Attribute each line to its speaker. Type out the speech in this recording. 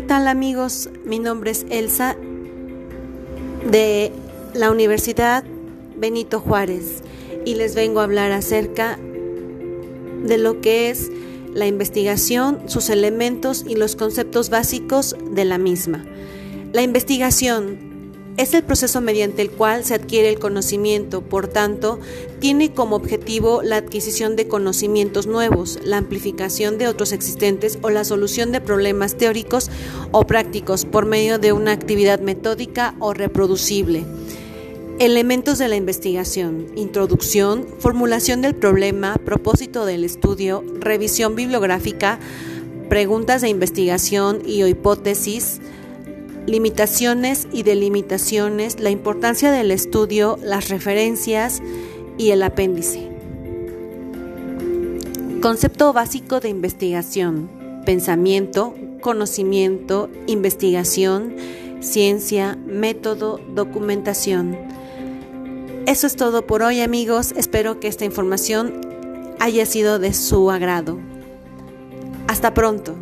Speaker 1: tal amigos? Mi nombre es Elsa de la Universidad Benito Juárez y les vengo a hablar acerca de lo que es la investigación, sus elementos y los conceptos básicos de la misma. La investigación es el proceso mediante el cual se adquiere el conocimiento, por tanto, tiene como objetivo la adquisición de conocimientos nuevos, la amplificación de otros existentes o la solución de problemas teóricos o prácticos por medio de una actividad metódica o reproducible. Elementos de la investigación, introducción, formulación del problema, propósito del estudio, revisión bibliográfica, preguntas de investigación y o hipótesis, limitaciones y delimitaciones, la importancia del estudio, las referencias y el apéndice. Concepto básico de investigación, pensamiento, conocimiento, investigación, ciencia, método, documentación. Eso es todo por hoy amigos, espero que esta información haya sido de su agrado. Hasta pronto.